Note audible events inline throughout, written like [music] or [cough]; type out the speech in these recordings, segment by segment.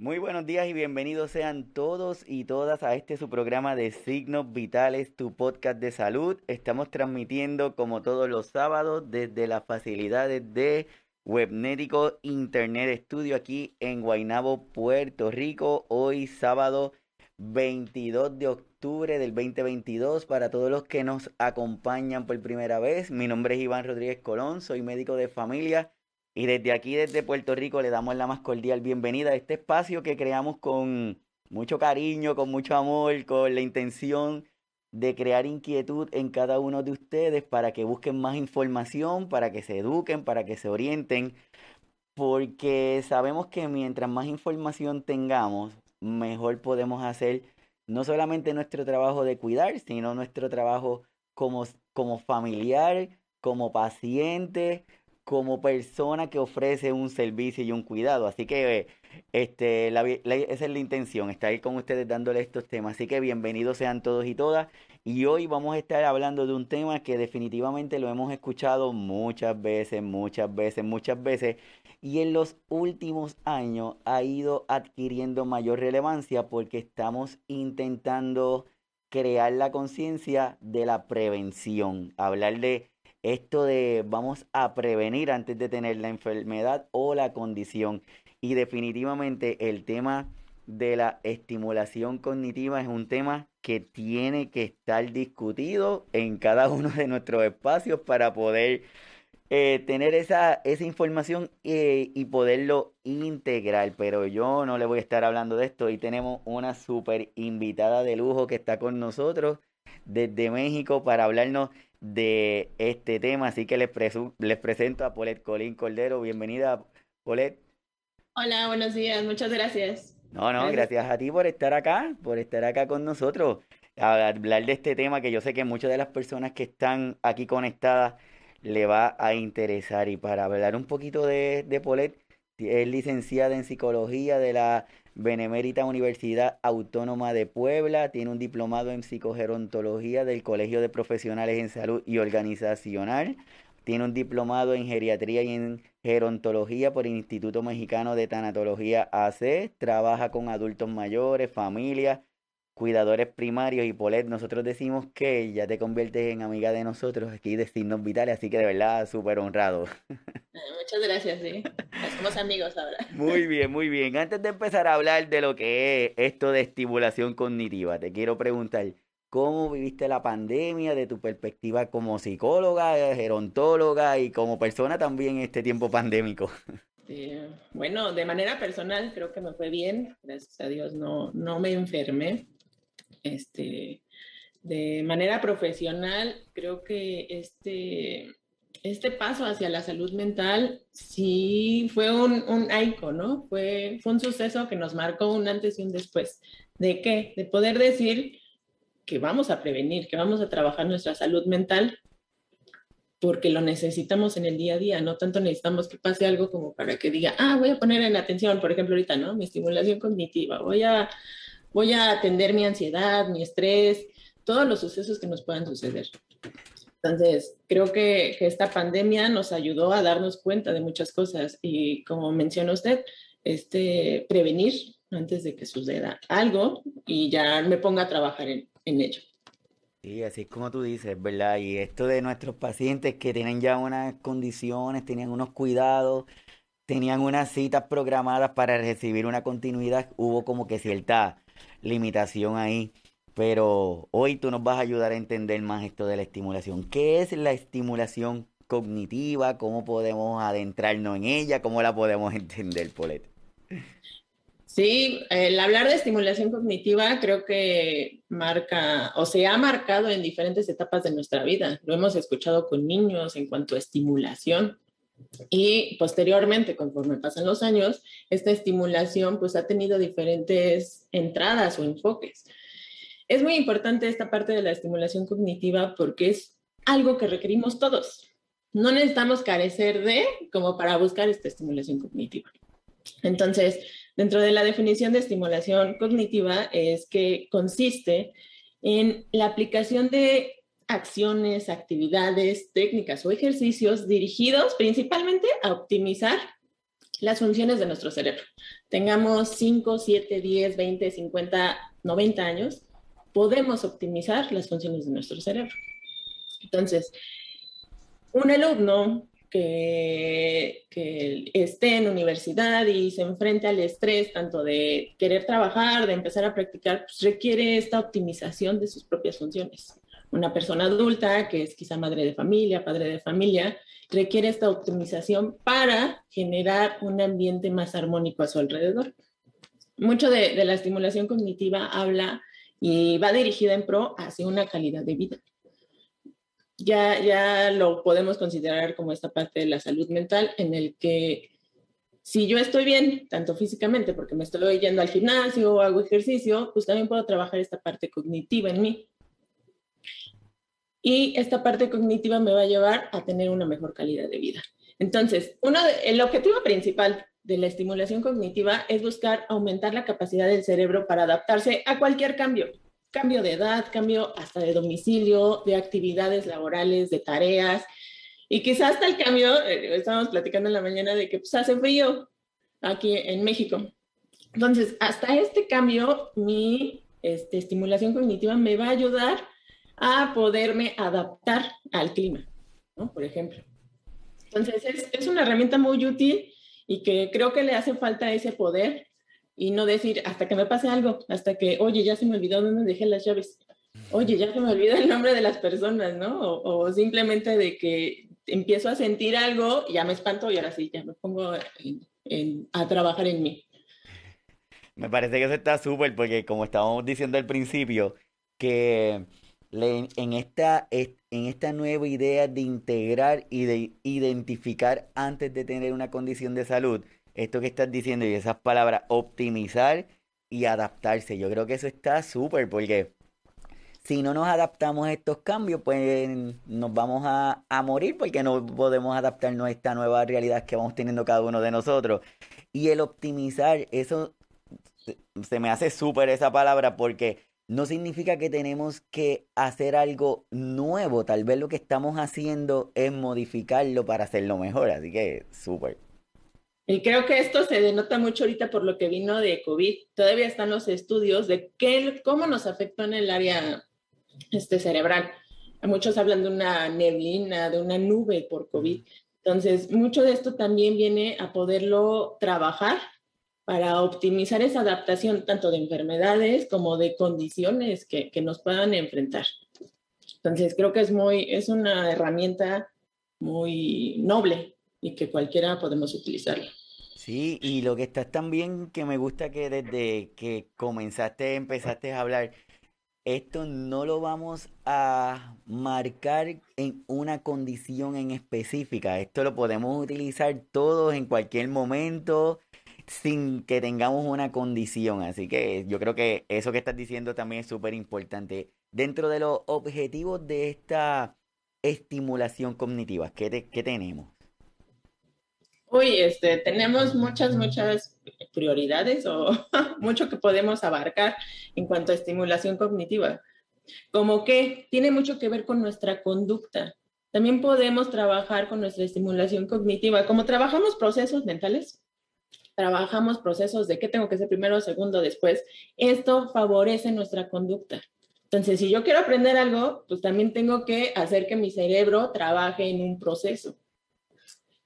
Muy buenos días y bienvenidos sean todos y todas a este su programa de Signos Vitales, tu podcast de salud. Estamos transmitiendo como todos los sábados desde las facilidades de Webnético Internet Studio aquí en Guaynabo, Puerto Rico. Hoy sábado 22 de octubre del 2022 para todos los que nos acompañan por primera vez. Mi nombre es Iván Rodríguez Colón, soy médico de familia y desde aquí, desde Puerto Rico, le damos la más cordial bienvenida a este espacio que creamos con mucho cariño, con mucho amor, con la intención de crear inquietud en cada uno de ustedes para que busquen más información, para que se eduquen, para que se orienten, porque sabemos que mientras más información tengamos, mejor podemos hacer no solamente nuestro trabajo de cuidar, sino nuestro trabajo como, como familiar, como paciente, como persona que ofrece un servicio y un cuidado. Así que este, esa es la intención, estar con ustedes dándole estos temas. Así que bienvenidos sean todos y todas. Y hoy vamos a estar hablando de un tema que definitivamente lo hemos escuchado muchas veces, muchas veces, muchas veces. Y en los últimos años ha ido adquiriendo mayor relevancia porque estamos intentando crear la conciencia de la prevención, hablar de esto de vamos a prevenir antes de tener la enfermedad o la condición. Y definitivamente el tema de la estimulación cognitiva es un tema que tiene que estar discutido en cada [laughs] uno de nuestros espacios para poder eh, tener esa, esa información eh, y poderlo integrar. Pero yo no le voy a estar hablando de esto y tenemos una super invitada de lujo que está con nosotros desde México para hablarnos de este tema. Así que les, les presento a Polet Colín Cordero. Bienvenida, Polet. Hola, buenos días. Muchas gracias. No, no, gracias. a ti por estar acá, por estar acá con nosotros, a hablar de este tema que yo sé que muchas de las personas que están aquí conectadas le va a interesar. Y para hablar un poquito de, de Polet, es licenciada en psicología de la Benemérita Universidad Autónoma de Puebla, tiene un diplomado en psicogerontología del Colegio de Profesionales en Salud y Organizacional, tiene un diplomado en geriatría y en gerontología por el Instituto Mexicano de Tanatología AC, trabaja con adultos mayores, familias, cuidadores primarios y Polet, nosotros decimos que ya te conviertes en amiga de nosotros aquí de Signos Vitales, así que de verdad súper honrado. [laughs] Muchas gracias, sí. Somos amigos ahora. Muy [laughs] bien, muy bien. Antes de empezar a hablar de lo que es esto de estimulación cognitiva, te quiero preguntar, ¿cómo viviste la pandemia de tu perspectiva como psicóloga, gerontóloga y como persona también en este tiempo pandémico? [laughs] bueno, de manera personal creo que me fue bien, gracias a Dios no, no me enfermé. Este, de manera profesional, creo que este, este paso hacia la salud mental sí fue un, un ¿no? Fue, fue un suceso que nos marcó un antes y un después. ¿De qué? De poder decir que vamos a prevenir, que vamos a trabajar nuestra salud mental porque lo necesitamos en el día a día, no tanto necesitamos que pase algo como para que diga, ah, voy a poner en atención, por ejemplo, ahorita, ¿no? Mi estimulación cognitiva, voy a, voy a atender mi ansiedad, mi estrés, todos los sucesos que nos puedan suceder. Entonces, creo que, esta pandemia nos ayudó a darnos cuenta de muchas cosas y como menciona usted, este, prevenir antes de que suceda algo y ya me ponga a trabajar en, en ello. Sí, así es como tú dices, ¿verdad? Y esto de nuestros pacientes que tienen ya unas condiciones, tenían unos cuidados, tenían unas citas programadas para recibir una continuidad, hubo como que cierta limitación ahí. Pero hoy tú nos vas a ayudar a entender más esto de la estimulación. ¿Qué es la estimulación cognitiva? ¿Cómo podemos adentrarnos en ella? ¿Cómo la podemos [laughs] entender, Polet? Sí, el hablar de estimulación cognitiva creo que marca o se ha marcado en diferentes etapas de nuestra vida. Lo hemos escuchado con niños en cuanto a estimulación y posteriormente, conforme pasan los años, esta estimulación pues ha tenido diferentes entradas o enfoques. Es muy importante esta parte de la estimulación cognitiva porque es algo que requerimos todos. No necesitamos carecer de como para buscar esta estimulación cognitiva. Entonces, dentro de la definición de estimulación cognitiva es que consiste en la aplicación de acciones, actividades, técnicas o ejercicios dirigidos principalmente a optimizar las funciones de nuestro cerebro, tengamos 5, 7, 10, 20, 50, 90 años, podemos optimizar las funciones de nuestro cerebro. Entonces, un alumno que, esté en universidad y se enfrente al estrés tanto de querer trabajar, de empezar a practicar, pues requiere esta optimización de sus propias funciones. Una persona adulta que es quizá madre de familia, padre de familia, requiere esta optimización para generar un ambiente más armónico a su alrededor. Mucho de, la estimulación cognitiva habla y va dirigida en pro hacia una calidad de vida ya, ya lo podemos considerar como esta parte de la salud mental en el que si yo estoy bien, tanto físicamente, porque me estoy yendo al gimnasio o hago ejercicio, pues también puedo trabajar esta parte cognitiva en mí. Y esta parte cognitiva me va a llevar a tener una mejor calidad de vida. Entonces, uno el objetivo principal de la estimulación cognitiva es buscar aumentar la capacidad del cerebro para adaptarse a cualquier cambio, cambio de edad, cambio hasta de domicilio, de actividades laborales, de tareas. Y quizás hasta el cambio, eh, estábamos platicando en la mañana de que pues, hace frío aquí en México. Entonces, hasta este cambio, mi este, estimulación cognitiva me va a ayudar a poderme adaptar al clima, ¿no? Por ejemplo. Entonces, es, es una herramienta muy útil y que creo que le hace falta ese poder y no decir hasta que me pase algo, hasta que, oye, ya se me olvidó dónde dejé las llaves, oye, ya se me olvidó el nombre de las personas, ¿no? O, simplemente de que empiezo a sentir algo, ya me espanto y ahora sí, ya me pongo a trabajar en mí. Me parece que eso está súper porque como estábamos diciendo al principio, que en esta, en esta nueva idea de integrar y de identificar antes de tener una condición de salud, esto que estás diciendo y esas palabras, optimizar y adaptarse. Yo creo que eso está súper porque si no nos adaptamos a estos cambios, pues nos vamos a, morir porque no podemos adaptarnos a esta nueva realidad que vamos teniendo cada uno de nosotros. Y el optimizar, eso se me hace súper esa palabra porque no significa que tenemos que hacer algo nuevo. Tal vez lo que estamos haciendo es modificarlo para hacerlo mejor. Así que súper. Y creo que esto se denota mucho ahorita por lo que vino de COVID. Todavía están los estudios de qué, cómo nos afectó en el área este, cerebral. Muchos hablan de una neblina, de una nube por COVID. Entonces, mucho de esto también viene a poderlo trabajar para optimizar esa adaptación tanto de enfermedades como de condiciones que, que nos puedan enfrentar. Entonces, creo que es, muy, es una herramienta muy noble y que cualquiera podemos utilizarla. Sí, y lo que estás también que me gusta que desde que comenzaste, empezaste a hablar, esto no lo vamos a marcar en una condición en específica. Esto lo podemos utilizar todos en cualquier momento sin que tengamos una condición. Así que yo creo que eso que estás diciendo también es súper importante. Dentro de los objetivos de esta estimulación cognitiva, ¿qué, qué tenemos? Uy, este, tenemos muchas, muchas prioridades o [laughs] mucho que podemos abarcar en cuanto a estimulación cognitiva. Como que tiene mucho que ver con nuestra conducta. También podemos trabajar con nuestra estimulación cognitiva. Como trabajamos procesos mentales, trabajamos procesos de qué tengo que hacer primero, segundo, después. Esto favorece nuestra conducta. Entonces, si yo quiero aprender algo, pues también tengo que hacer que mi cerebro trabaje en un proceso.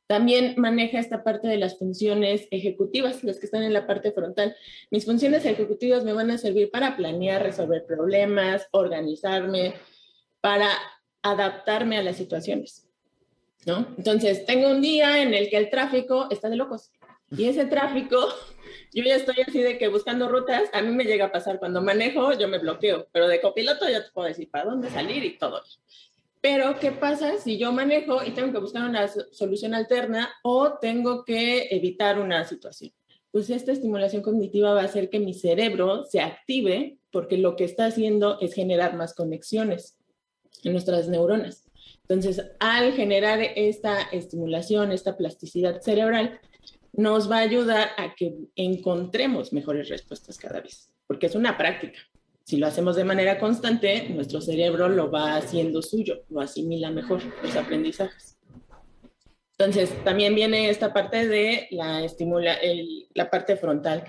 También maneja esta parte de las funciones ejecutivas, las que están en la parte frontal. Mis funciones ejecutivas me van a servir para planear, resolver problemas, organizarme, para adaptarme a las situaciones. ¿no? Entonces, tengo un día en el que el tráfico está de locos. Y ese tráfico, [laughs] yo ya estoy así de que buscando rutas, a mí me llega a pasar cuando manejo, yo me bloqueo, pero de copiloto ya te puedo decir para dónde salir y todo. Pero, ¿qué pasa si yo manejo y tengo que buscar una solución alterna o tengo que evitar una situación? Pues esta estimulación cognitiva va a hacer que mi cerebro se active porque lo que está haciendo es generar más conexiones en nuestras neuronas. Entonces, al generar esta estimulación, esta plasticidad cerebral, nos va a ayudar a que encontremos mejores respuestas cada vez, porque es una práctica. Si lo hacemos de manera constante, nuestro cerebro lo va haciendo suyo, lo asimila mejor, los aprendizajes. Entonces, también viene esta parte de la estimula, la parte frontal.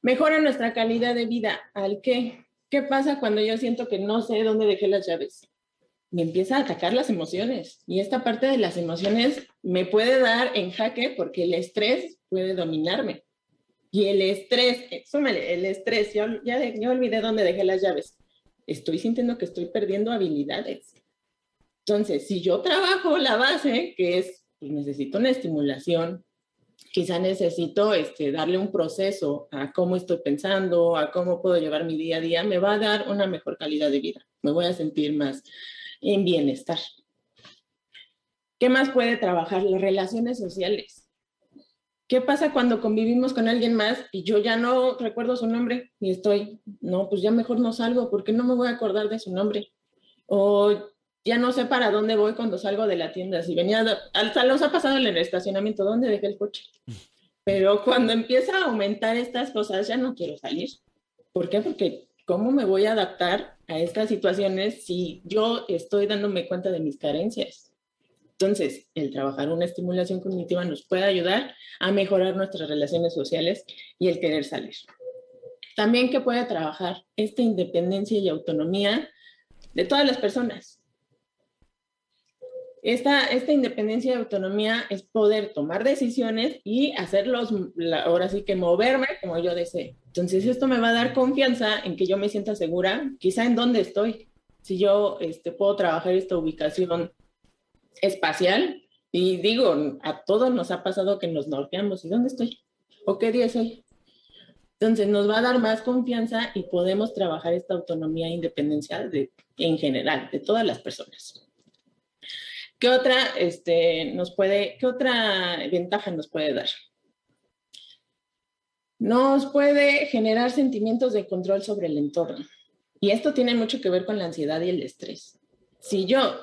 Mejora nuestra calidad de vida. ¿Al qué? ¿Qué pasa cuando yo siento que no sé dónde dejé las llaves? Me empieza a atacar las emociones y esta parte de las emociones me puede dar en jaque porque el estrés puede dominarme. Y el estrés, eh, súmale, el estrés, yo ya, ya olvidé dónde dejé las llaves. Estoy sintiendo que estoy perdiendo habilidades. Entonces, si yo trabajo la base, que es, pues necesito una estimulación, quizá necesito este, darle un proceso a cómo estoy pensando, a cómo puedo llevar mi día a día, me va a dar una mejor calidad de vida. Me voy a sentir más en bienestar. ¿Qué más puede trabajar? Las relaciones sociales. ¿Qué pasa cuando convivimos con alguien más y yo ya no recuerdo su nombre y estoy, no, pues ya mejor no salgo porque no me voy a acordar de su nombre? O ya no sé para dónde voy cuando salgo de la tienda. Si venía, hasta los ha pasado en el estacionamiento, ¿dónde dejé el coche? [laughs] Pero cuando empieza a aumentar estas cosas, ya no quiero salir. ¿Por qué? Porque ¿cómo me voy a adaptar a estas situaciones si yo estoy dándome cuenta de mis carencias? Entonces, el trabajar una estimulación cognitiva nos puede ayudar a mejorar nuestras relaciones sociales y el querer salir. También que puede trabajar esta independencia y autonomía de todas las personas. Esta, esta independencia y autonomía es poder tomar decisiones y hacerlos, ahora sí que moverme como yo desee. Entonces, esto me va a dar confianza en que yo me sienta segura, quizá en dónde estoy. Si yo este, puedo trabajar esta ubicación espacial. Y digo, a todos nos ha pasado que nos norteamos. ¿Y dónde estoy? ¿O qué día soy? Entonces nos va a dar más confianza y podemos trabajar esta autonomía e independencia de, en general, de todas las personas. ¿Qué otra, este, nos puede, qué otra ventaja nos puede dar? Nos puede generar sentimientos de control sobre el entorno. Y esto tiene mucho que ver con la ansiedad y el estrés. Si yo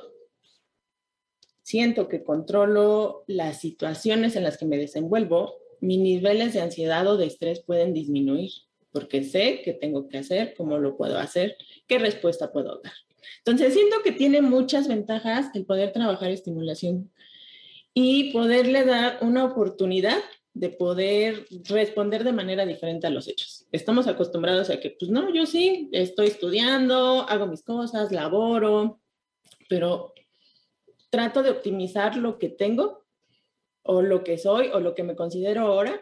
siento que controlo las situaciones en las que me desenvuelvo, mis niveles de ansiedad o de estrés pueden disminuir, porque sé qué tengo que hacer, cómo lo puedo hacer, qué respuesta puedo dar. Entonces, siento que tiene muchas ventajas el poder trabajar estimulación y poderle dar una oportunidad de poder responder de manera diferente a los hechos. Estamos acostumbrados a que, pues no, yo sí, estoy estudiando, hago mis cosas, laboro, pero trato de optimizar lo que tengo o lo que soy o lo que me considero ahora.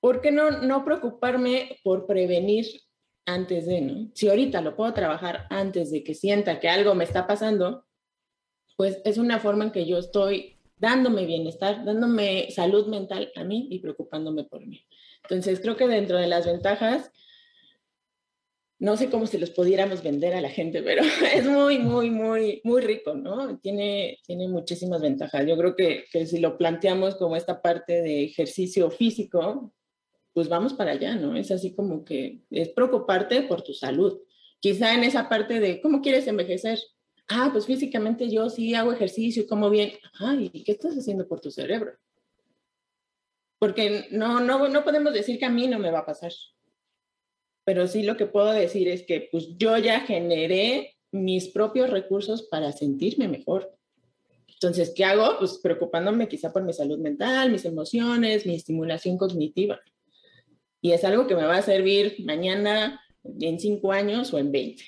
¿Por qué no, no preocuparme por prevenir antes de, ¿no? Si ahorita lo puedo trabajar antes de que sienta que algo me está pasando, pues es una forma en que yo estoy dándome bienestar, dándome salud mental a mí y preocupándome por mí. Entonces, creo que dentro de las ventajas no sé cómo se los pudiéramos vender a la gente, pero [laughs] es muy, muy, muy, muy rico, ¿no? Tiene, tiene muchísimas ventajas. Yo creo que, que si lo planteamos como esta parte de ejercicio físico, pues vamos para allá, ¿no? Es así como que es preocuparte por tu salud. Quizá en esa parte de cómo quieres envejecer. Ah, pues físicamente yo sí hago ejercicio y como bien. Ay, ¿qué estás haciendo por tu cerebro? Porque no, no, no podemos decir que a mí no me va a pasar pero sí lo que puedo decir es que pues yo ya generé mis propios recursos para sentirme mejor. Entonces, ¿qué hago? Pues preocupándome quizá por mi salud mental, mis emociones, mi estimulación cognitiva. Y es algo que me va a servir mañana, en cinco años o en veinte.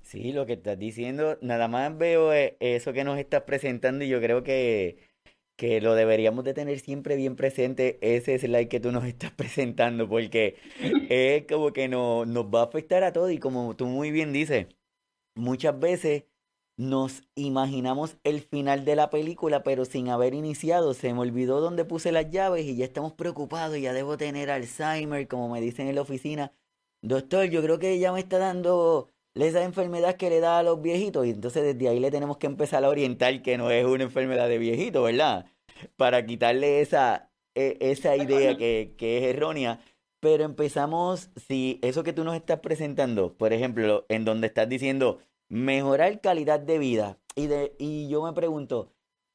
Sí, lo que estás diciendo, nada más veo eh, eso que nos estás presentando y yo creo que que lo deberíamos de tener siempre bien presente ese slide que tú nos estás [laughs] presentando, porque es como que no, nos va a afectar a todos y como tú muy bien dices, muchas veces nos imaginamos el final de la película, pero sin haber iniciado, se me olvidó dónde puse las llaves y ya estamos preocupados, ya debo tener Alzheimer, como me dicen en la oficina. Doctor, yo creo que ya me está dando esa enfermedad que le da a los viejitos y entonces desde ahí le tenemos que empezar a orientar que no es una enfermedad de viejito, ¿verdad? Para quitarle esa, e, esa idea que, que es errónea. Pero empezamos, si eso que tú nos estás presentando, por ejemplo, en donde estás diciendo mejorar calidad de vida, y, de, y yo me pregunto,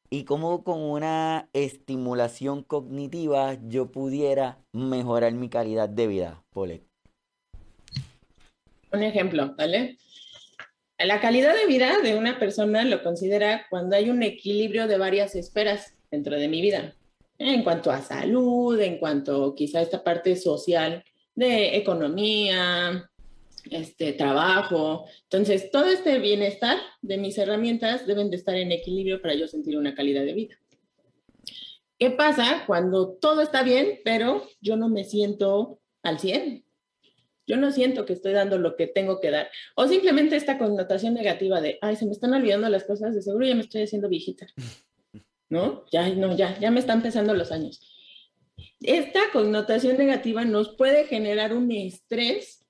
¿y cómo con una estimulación cognitiva yo pudiera mejorar mi calidad de vida, Polet? Un ejemplo, ¿vale? La calidad de vida de una persona lo considera cuando hay un equilibrio de varias esferas dentro de mi vida, en cuanto a salud, en cuanto quizá a esta parte social de economía, este trabajo. Entonces, todo este bienestar de mis herramientas deben de estar en equilibrio para yo sentir una calidad de vida. ¿Qué pasa cuando todo está bien, pero yo no me siento al 100? Yo no siento que estoy dando lo que tengo que dar. O simplemente esta connotación negativa de, ay, se me están olvidando las cosas, de seguro ya me estoy haciendo viejita. ¿No? Ya, no, ya, ya me están pesando los años. Esta connotación negativa nos puede generar un estrés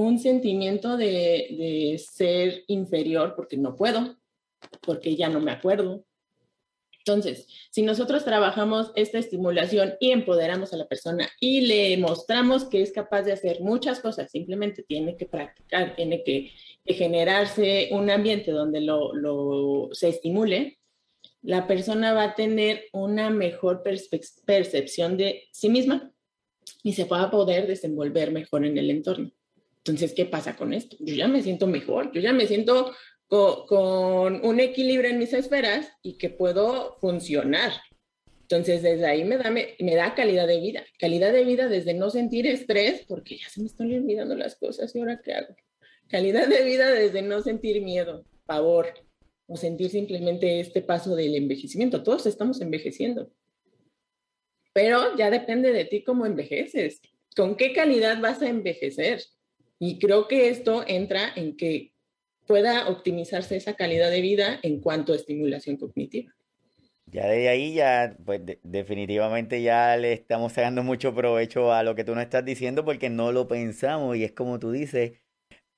un sentimiento de, de ser inferior porque no puedo, porque ya no me acuerdo, entonces, si nosotros trabajamos esta estimulación y empoderamos a la persona y le mostramos que es capaz de hacer muchas cosas, simplemente tiene que practicar, tiene que, generarse un ambiente donde lo, se estimule, la persona va a tener una mejor percepción de sí misma y se va a poder desenvolver mejor en el entorno. Entonces, ¿qué pasa con esto? Yo ya me siento mejor, yo ya me siento con, un equilibrio en mis esferas y que puedo funcionar. Entonces, desde ahí me da, me, da calidad de vida. Calidad de vida desde no sentir estrés, porque ya se me están olvidando las cosas y ahora qué hago. Calidad de vida desde no sentir miedo, pavor, o sentir simplemente este paso del envejecimiento. Todos estamos envejeciendo. Pero ya depende de ti cómo envejeces. ¿Con qué calidad vas a envejecer? Y creo que esto entra en que pueda optimizarse esa calidad de vida en cuanto a estimulación cognitiva. Ya de ahí ya, pues definitivamente ya le estamos sacando mucho provecho a lo que tú nos estás diciendo porque no lo pensamos y es como tú dices,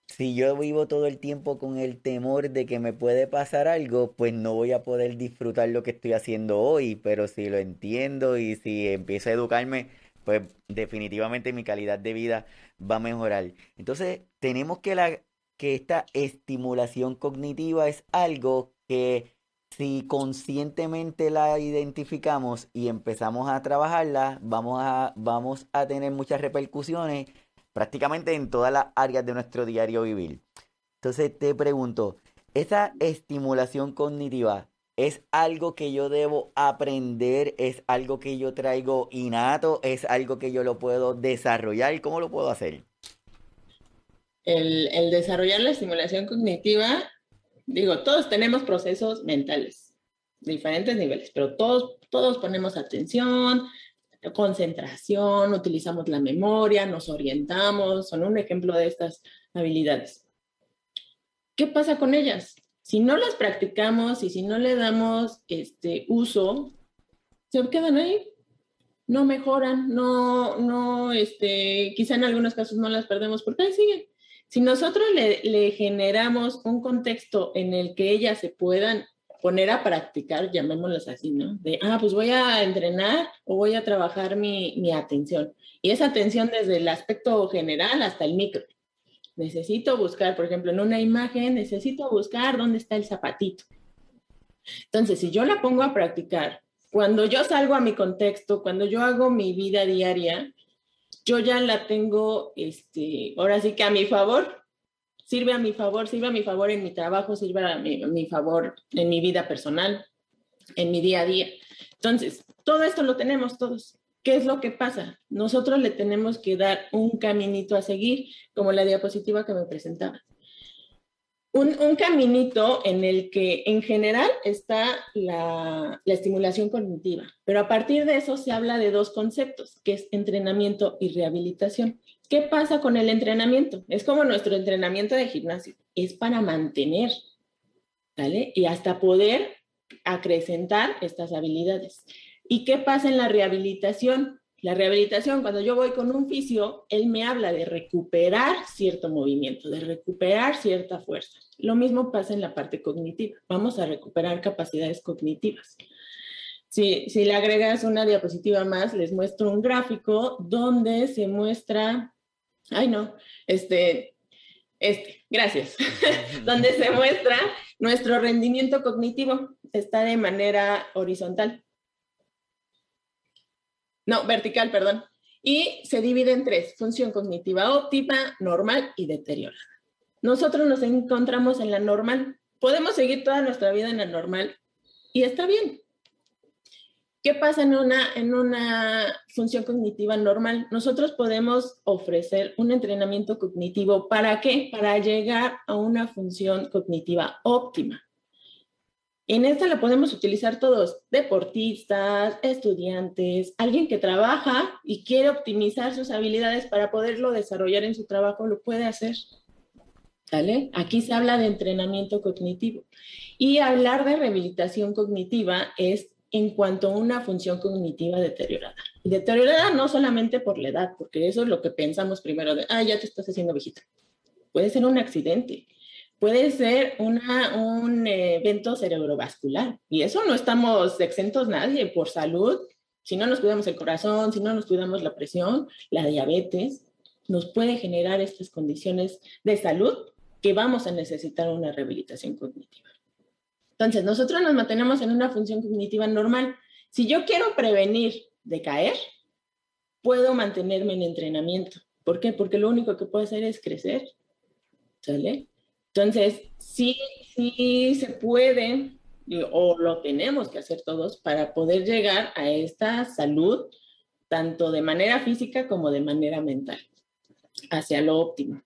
si yo vivo todo el tiempo con el temor de que me puede pasar algo, pues no voy a poder disfrutar lo que estoy haciendo hoy, pero si lo entiendo y si empiezo a educarme, pues definitivamente mi calidad de vida va a mejorar. Entonces, tenemos que la, que esta estimulación cognitiva es algo que si conscientemente la identificamos y empezamos a trabajarla, vamos a, vamos a tener muchas repercusiones prácticamente en todas las áreas de nuestro diario vivir. Entonces te pregunto, ¿esa estimulación cognitiva es algo que yo debo aprender? ¿Es algo que yo traigo innato? ¿Es algo que yo lo puedo desarrollar? ¿Cómo lo puedo hacer? el, desarrollar la estimulación cognitiva, digo, todos tenemos procesos mentales, diferentes niveles, pero todos, todos ponemos atención, concentración, utilizamos la memoria, nos orientamos, son un ejemplo de estas habilidades. ¿Qué pasa con ellas? Si no las practicamos y si no le damos este uso, se quedan ahí, no mejoran, no, no, este, quizá en algunos casos no las perdemos porque ahí siguen. Si nosotros le, generamos un contexto en el que ellas se puedan poner a practicar, llamémoslas así, ¿no? De, ah, pues voy a entrenar o voy a trabajar mi, mi atención. Y esa atención desde el aspecto general hasta el micro. Necesito buscar, por ejemplo, en una imagen, necesito buscar dónde está el zapatito. Entonces, si yo la pongo a practicar, cuando yo salgo a mi contexto, cuando yo hago mi vida diaria, yo ya la tengo, este, ahora sí que a mi favor, sirve a mi favor, sirve a mi favor en mi trabajo, sirve a mi, a mi favor en mi vida personal, en mi día a día. Entonces, todo esto lo tenemos todos. ¿Qué es lo que pasa? Nosotros le tenemos que dar un caminito a seguir, como la diapositiva que me presentaba un, caminito en el que en general está la, la, estimulación cognitiva, pero a partir de eso se habla de dos conceptos, que es entrenamiento y rehabilitación. ¿Qué pasa con el entrenamiento? Es como nuestro entrenamiento de gimnasio, es para mantener, ¿vale? Y hasta poder acrecentar estas habilidades. ¿Y qué pasa en la rehabilitación? La rehabilitación, cuando yo voy con un fisio, él me habla de recuperar cierto movimiento, de recuperar cierta fuerza. Lo mismo pasa en la parte cognitiva. Vamos a recuperar capacidades cognitivas. Si, le agregas una diapositiva más, les muestro un gráfico donde se muestra, ay no, este, este, gracias, [laughs] donde se muestra nuestro rendimiento cognitivo. Está de manera horizontal. No, vertical, perdón. Y se divide en tres, función cognitiva óptima, normal y deteriorada. nosotros nos encontramos en la normal. Podemos seguir toda nuestra vida en la normal y está bien. ¿Qué pasa en una, en una función cognitiva normal? Nosotros podemos ofrecer un entrenamiento cognitivo. ¿Para qué? Para llegar a una función cognitiva óptima. En esta la podemos utilizar todos, deportistas, estudiantes, alguien que trabaja y quiere optimizar sus habilidades para poderlo desarrollar en su trabajo, lo puede hacer. Aquí se habla de entrenamiento cognitivo. Y hablar de rehabilitación cognitiva es en cuanto a una función cognitiva deteriorada. Deteriorada no solamente por la edad, porque eso es lo que pensamos primero de, ah, ya te estás haciendo viejita. Puede ser un accidente, puede ser un evento cerebrovascular. Y eso no estamos exentos nadie por salud. Si no nos cuidamos el corazón, si no nos cuidamos la presión, la diabetes, nos puede generar estas condiciones de salud que vamos a necesitar una rehabilitación cognitiva. Entonces, nosotros nos mantenemos en una función cognitiva normal. Si yo quiero prevenir de caer, puedo mantenerme en entrenamiento. ¿Por qué? Porque lo único que puedo hacer es crecer. ¿Sale? Entonces, sí, sí se puede o lo tenemos que hacer todos para poder llegar a esta salud, tanto de manera física como de manera mental, hacia lo óptimo.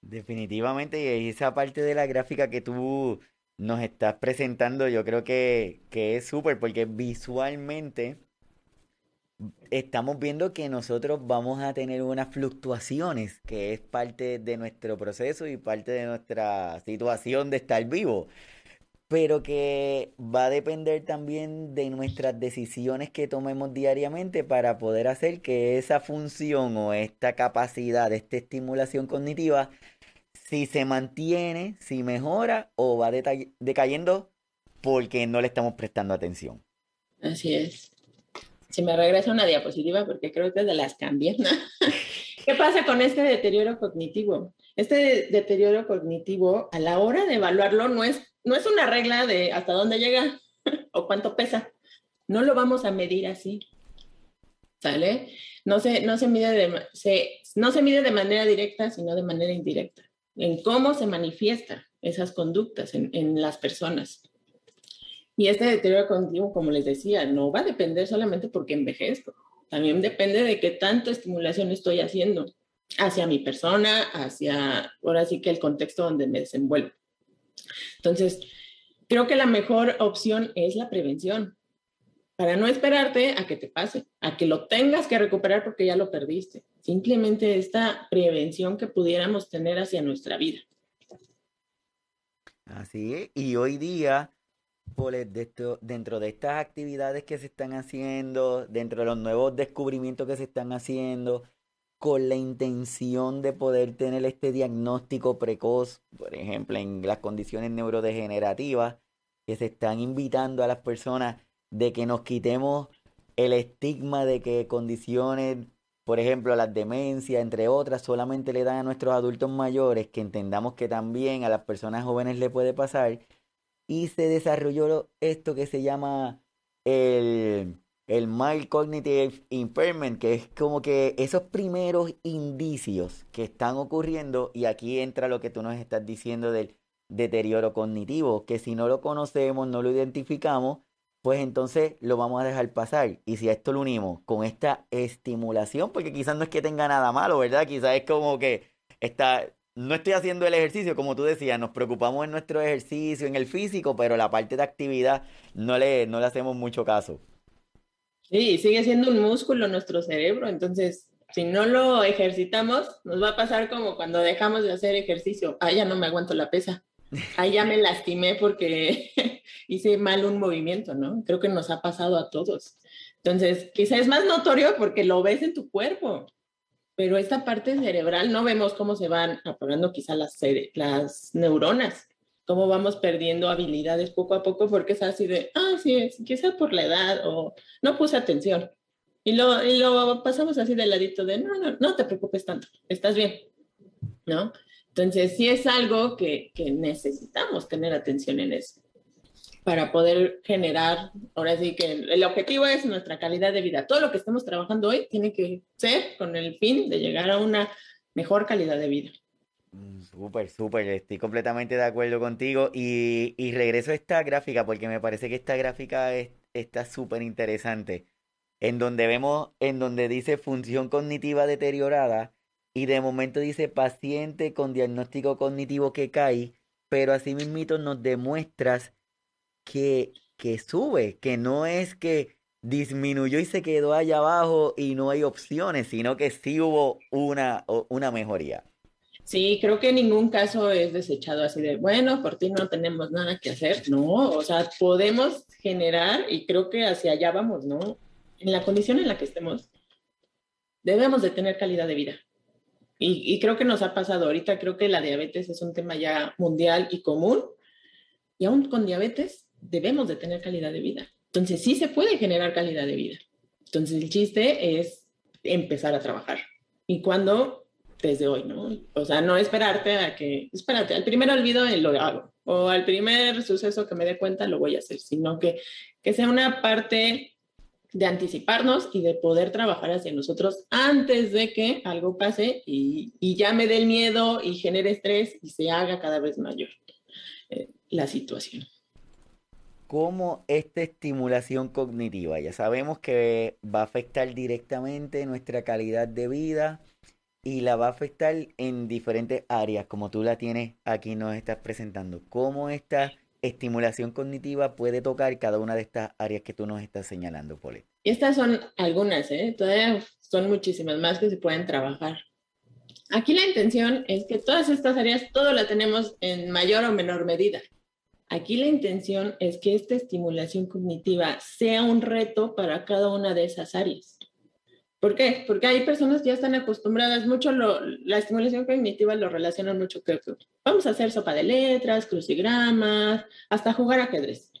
Definitivamente, y esa parte de la gráfica que tú nos estás presentando, yo creo que, que es súper, porque visualmente estamos viendo que nosotros vamos a tener unas fluctuaciones, que es parte de nuestro proceso y parte de nuestra situación de estar vivo, pero que va a depender también de nuestras decisiones que tomemos diariamente para poder hacer que esa función o esta capacidad, esta estimulación cognitiva, si se mantiene, si mejora o va decayendo porque no le estamos prestando atención. Así es si me regresa una diapositiva porque creo que de las cambié. [laughs] ¿Qué pasa con este deterioro cognitivo? Este deterioro cognitivo, a la hora de evaluarlo, no es, no es una regla de hasta dónde llega [laughs] o cuánto pesa. No lo vamos a medir así. ¿Sale? No se, no se, mide, de, se, no se mide de manera directa, sino de manera indirecta. En cómo se manifiestan esas conductas en, en las personas. Y este deterioro cognitivo, como les decía, no va a depender solamente porque envejezco. También depende de qué tanto estimulación estoy haciendo hacia mi persona, hacia, ahora sí que el contexto donde me desenvuelvo. Entonces, creo que la mejor opción es la prevención, para no esperarte a que te pase, a que lo tengas que recuperar porque ya lo perdiste. Simplemente esta prevención que pudiéramos tener hacia nuestra vida. Así es, y hoy día dentro de estas actividades que se están haciendo, dentro de los nuevos descubrimientos que se están haciendo, con la intención de poder tener este diagnóstico precoz, por ejemplo, en las condiciones neurodegenerativas, que se están invitando a las personas de que nos quitemos el estigma de que condiciones, por ejemplo, las demencias, entre otras, solamente le dan a nuestros adultos mayores, que entendamos que también a las personas jóvenes le puede pasar y se desarrolló esto que se llama el, el Mild Cognitive Impairment, que es como que esos primeros indicios que están ocurriendo, y aquí entra lo que tú nos estás diciendo del deterioro cognitivo, que si no lo conocemos, no lo identificamos, pues entonces lo vamos a dejar pasar. Y si a esto lo unimos con esta estimulación, porque quizás no es que tenga nada malo, ¿verdad? Quizás es como que está, no estoy haciendo el ejercicio, como tú decías, nos preocupamos en nuestro ejercicio, en el físico, pero la parte de actividad no le, no le hacemos mucho caso. Sí, sigue siendo un músculo nuestro cerebro, entonces si no lo ejercitamos, nos va a pasar como cuando dejamos de hacer ejercicio. Ah, ya no me aguanto la pesa. Ah, ya me lastimé porque [laughs] hice mal un movimiento, ¿no? Creo que nos ha pasado a todos. Entonces, quizá es más notorio porque lo ves en tu cuerpo pero esta parte cerebral no vemos cómo se van apagando quizá las, las neuronas, cómo vamos perdiendo habilidades poco a poco porque es así de, ah, sí, quizá por la edad o no puse atención. Y lo, y lo pasamos así de ladito de, no, no, no te preocupes tanto, estás bien, ¿no? Entonces, sí es algo que, que necesitamos tener atención en eso para poder generar, ahora sí que el objetivo es nuestra calidad de vida. Todo lo que estamos trabajando hoy tiene que ser con el fin de llegar a una mejor calidad de vida. Mm, súper, súper, estoy completamente de acuerdo contigo y, y, regreso a esta gráfica porque me parece que esta gráfica está súper interesante, en donde vemos, en donde dice función cognitiva deteriorada y de momento dice paciente con diagnóstico cognitivo que cae, pero así mismito nos demuestras que, que sube, que no es que disminuyó y se quedó allá abajo y no hay opciones, sino que sí hubo una, una mejoría. Sí, creo que en ningún caso es desechado así de, bueno, por ti no tenemos nada que hacer, no, o sea, podemos generar y creo que hacia allá vamos, ¿no? En la condición en la que estemos, debemos de tener calidad de vida. Y, y creo que nos ha pasado ahorita, creo que la diabetes es un tema ya mundial y común, y aún con diabetes debemos de tener calidad de vida. Entonces sí se puede generar calidad de vida. Entonces el chiste es empezar a trabajar. Y cuando desde hoy, ¿no? O sea, no esperarte a que, espérate, al primer olvido lo hago, o al primer suceso que me dé cuenta lo voy a hacer, sino que, que sea una parte de anticiparnos y de poder trabajar hacia nosotros antes de que algo pase y, y ya me dé el miedo y genere estrés y se haga cada vez mayor eh, la situación. ¿Cómo esta estimulación cognitiva, ya sabemos que va a afectar directamente nuestra calidad de vida, y la va a afectar en diferentes áreas, como tú la tienes aquí, nos estás presentando. ¿Cómo esta estimulación cognitiva puede tocar cada una de estas áreas que tú nos estás señalando, Poli? Estas son algunas, ¿eh? Todavía son muchísimas más que se pueden trabajar. Aquí la intención es que todas estas áreas, todo la tenemos en mayor o menor medida. Aquí la intención es que esta estimulación cognitiva sea un reto para cada una de esas áreas. ¿Por qué? Porque hay personas que ya están acostumbradas mucho, la estimulación cognitiva lo relacionan mucho que vamos a hacer sopa de letras, crucigramas, hasta jugar ajedrez.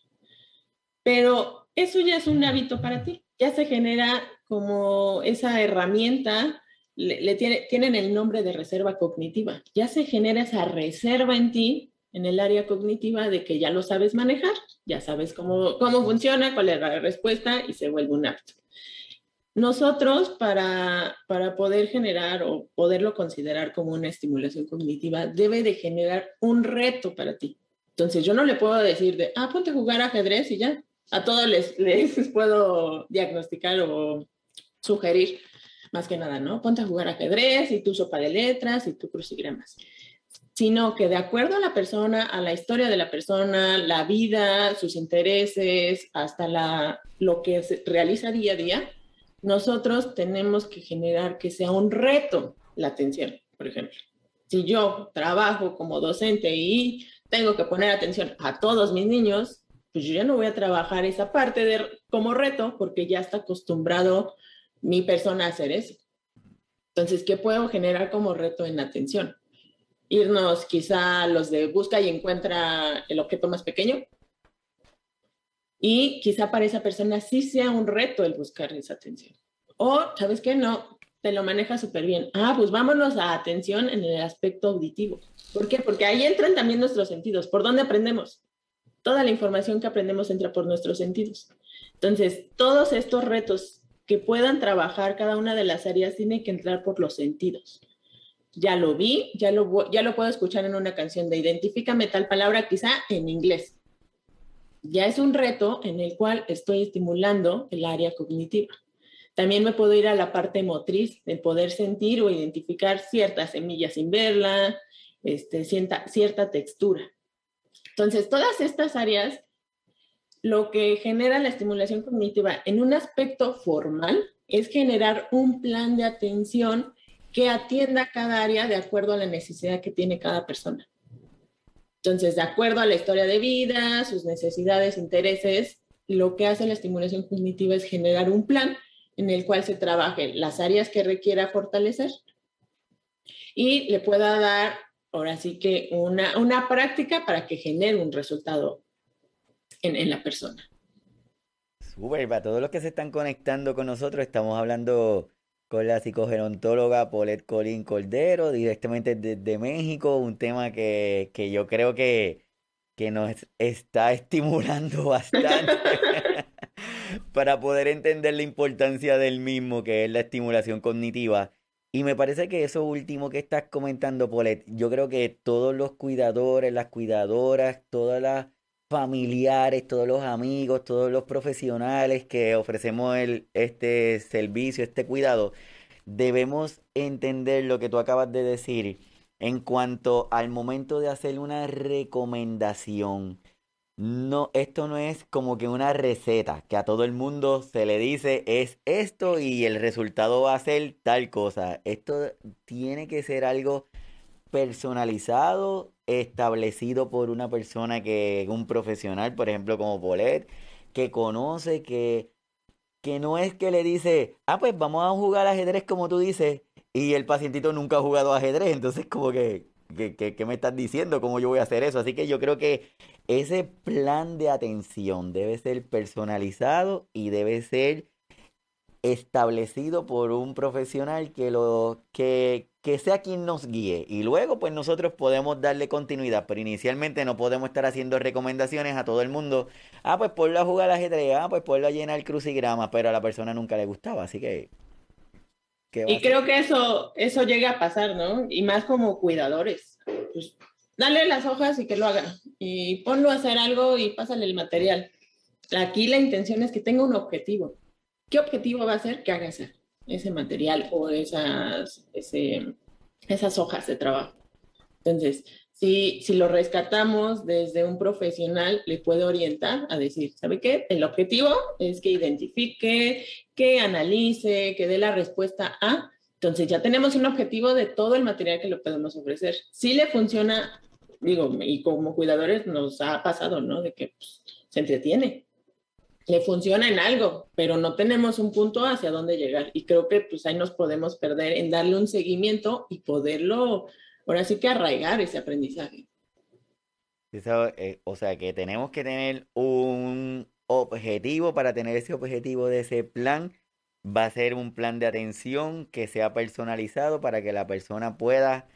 Pero eso ya es un hábito para ti, ya se genera como esa herramienta, le, tiene, tienen el nombre de reserva cognitiva, ya se genera esa reserva en ti, en el área cognitiva, de que ya lo sabes manejar, ya sabes cómo, cómo funciona, cuál es la respuesta y se vuelve un hábito. Nosotros, para, para poder generar o poderlo considerar como una estimulación cognitiva, debe de generar un reto para ti. Entonces, yo no le puedo decir de, ah, ponte a jugar ajedrez y ya. A todos les, [laughs] les puedo diagnosticar o sugerir, más que nada, ¿no? Ponte a jugar ajedrez y tu sopa de letras y tu crucigramas. Sino que de acuerdo a la persona, a la historia de la persona, la vida, sus intereses, hasta la, lo que se realiza día a día, nosotros tenemos que generar que sea un reto la atención, por ejemplo. Si yo trabajo como docente y tengo que poner atención a todos mis niños, pues yo ya no voy a trabajar esa parte de, como reto porque ya está acostumbrado mi persona a hacer eso. Entonces, ¿qué puedo generar como reto en atención? Irnos quizá los de busca y encuentra el objeto más pequeño, y quizá para esa persona sí sea un reto el buscar esa atención. O, ¿sabes qué? No, te lo maneja súper bien. Ah, pues vámonos a atención en el aspecto auditivo. ¿Por qué? Porque ahí entran también nuestros sentidos. ¿Por dónde aprendemos? Toda la información que aprendemos entra por nuestros sentidos. Entonces, todos estos retos que puedan trabajar cada una de las áreas tienen que entrar por los sentidos. Ya lo vi, ya lo, ya lo puedo escuchar en una canción de identifícame tal palabra, quizá en inglés ya es un reto en el cual estoy estimulando el área cognitiva. También me puedo ir a la parte motriz, de poder sentir o identificar ciertas semillas sin verla, este, cierta, cierta textura. Entonces, todas estas áreas, lo que genera la estimulación cognitiva en un aspecto formal es generar un plan de atención que atienda cada área de acuerdo a la necesidad que tiene cada persona. Entonces, de acuerdo a la historia de vida, sus necesidades, intereses, lo que hace la estimulación cognitiva es generar un plan en el cual se trabajen las áreas que requiera fortalecer y le pueda dar, ahora sí que, una, una práctica para que genere un resultado en, en la persona. Súper, para todos los que se están conectando con nosotros, estamos hablando con la psicogerontóloga Paulette Colín Cordero, directamente desde México, un tema que, yo creo que, que nos está [laughs] estimulando bastante [laughs] para poder entender la importancia del mismo, que es la estimulación cognitiva. Y me parece que eso último que estás comentando, Polet, yo creo que todos los cuidadores, las cuidadoras, todas las familiares, todos los amigos, todos los profesionales que ofrecemos este servicio, este cuidado, debemos entender lo que tú acabas de decir en cuanto al momento de hacer una recomendación no, esto no es como que una receta que a todo el mundo se le dice es esto y el resultado va a ser tal cosa. Esto tiene que ser algo personalizado, establecido por una persona que, un profesional, por ejemplo, como Polet, que conoce, que, que no es que le dice, ah, pues vamos a jugar ajedrez como tú dices, y el pacientito nunca ha jugado ajedrez, entonces como que, ¿qué me estás diciendo? ¿Cómo yo voy a hacer eso? Así que yo creo que ese plan de atención debe ser personalizado y debe ser establecido por un profesional que lo que, que sea quien nos guíe y luego pues nosotros podemos darle continuidad pero inicialmente no podemos estar haciendo recomendaciones a todo el mundo ah pues ponlo a jugar ajedrez ah pues ponlo a llenar crucigrama pero a la persona nunca le gustaba así que y creo que eso eso llega a pasar no y más como cuidadores pues dale las hojas y que lo haga. Y ponlo a hacer algo y pásale el material. Aquí la intención es que tenga un objetivo. ¿Qué objetivo va a ser? Que haga ese, ese material o esas, ese, esas hojas de trabajo. Entonces, si, si lo rescatamos desde un profesional, le puede orientar a decir, ¿sabe qué? El objetivo es que identifique, que analice, que dé la respuesta a. Entonces ya tenemos un objetivo de todo el material que le podemos ofrecer. Si le funciona digo, y como cuidadores nos ha pasado, ¿no? De que pues, se entretiene, le funciona en algo, pero no tenemos un punto hacia dónde llegar. Y creo que pues ahí nos podemos perder en darle un seguimiento y poderlo, ahora sí que arraigar ese aprendizaje. Eh, o sea que tenemos que tener un objetivo para tener ese objetivo de ese plan. Va a ser un plan de atención que sea personalizado para que la persona pueda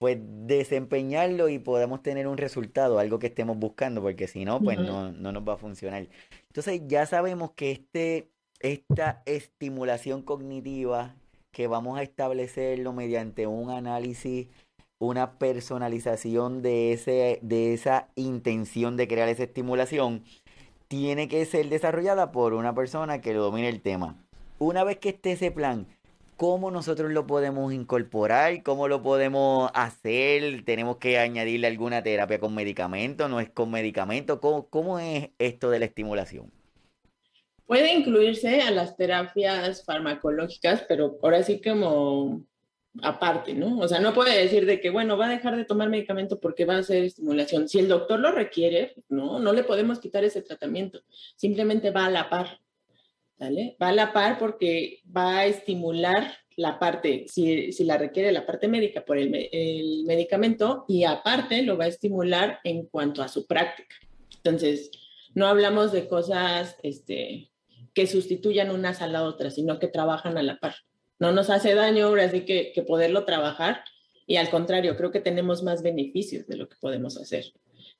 pues desempeñarlo y podamos tener un resultado, algo que estemos buscando, porque si no, pues no, no nos va a funcionar. Entonces ya sabemos que este, esta estimulación cognitiva que vamos a establecerlo mediante un análisis, una personalización de, ese, de esa intención de crear esa estimulación, tiene que ser desarrollada por una persona que lo domine el tema. Una vez que esté ese plan, cómo nosotros lo podemos incorporar, cómo lo podemos hacer, tenemos que añadirle alguna terapia con medicamento, no es con medicamento, ¿cómo, es esto de la estimulación? Puede incluirse a las terapias farmacológicas, pero ahora sí como aparte, ¿no? O sea, no puede decir de que, bueno, va a dejar de tomar medicamento porque va a hacer estimulación. Si el doctor lo requiere, no, no le podemos quitar ese tratamiento, simplemente va a la par. Va a la par porque va a estimular la parte, si, la requiere la parte médica por el, medicamento y aparte lo va a estimular en cuanto a su práctica. Entonces, no hablamos de cosas este, que sustituyan unas a la otra, sino que trabajan a la par. No nos hace daño ahora sí que, que poderlo trabajar y al contrario, creo que tenemos más beneficios de lo que podemos hacer.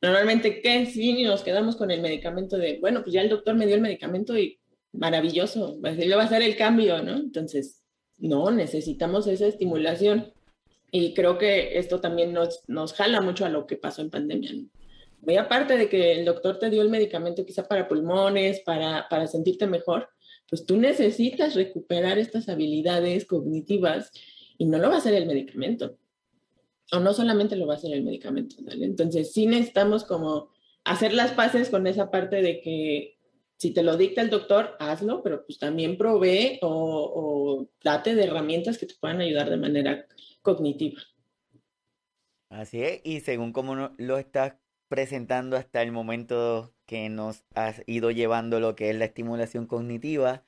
Normalmente, ¿qué? Si nos quedamos con el medicamento de, bueno, pues ya el doctor me dio el medicamento y maravilloso, lo va a ser el cambio, ¿no? Entonces, no, necesitamos esa estimulación. Y creo que esto también nos, nos jala mucho a lo que pasó en pandemia. ¿no? Muy aparte de que el doctor te dio el medicamento quizá para pulmones, para, para sentirte mejor, pues tú necesitas recuperar estas habilidades cognitivas y no lo va a hacer el medicamento. O no solamente lo va a hacer el medicamento, ¿vale? Entonces sí necesitamos como hacer las paces con esa parte de que si te lo dicta el doctor, hazlo, pero pues también provee o, date de herramientas que te puedan ayudar de manera cognitiva. Así es, y según cómo lo estás presentando hasta el momento que nos has ido llevando lo que es la estimulación cognitiva,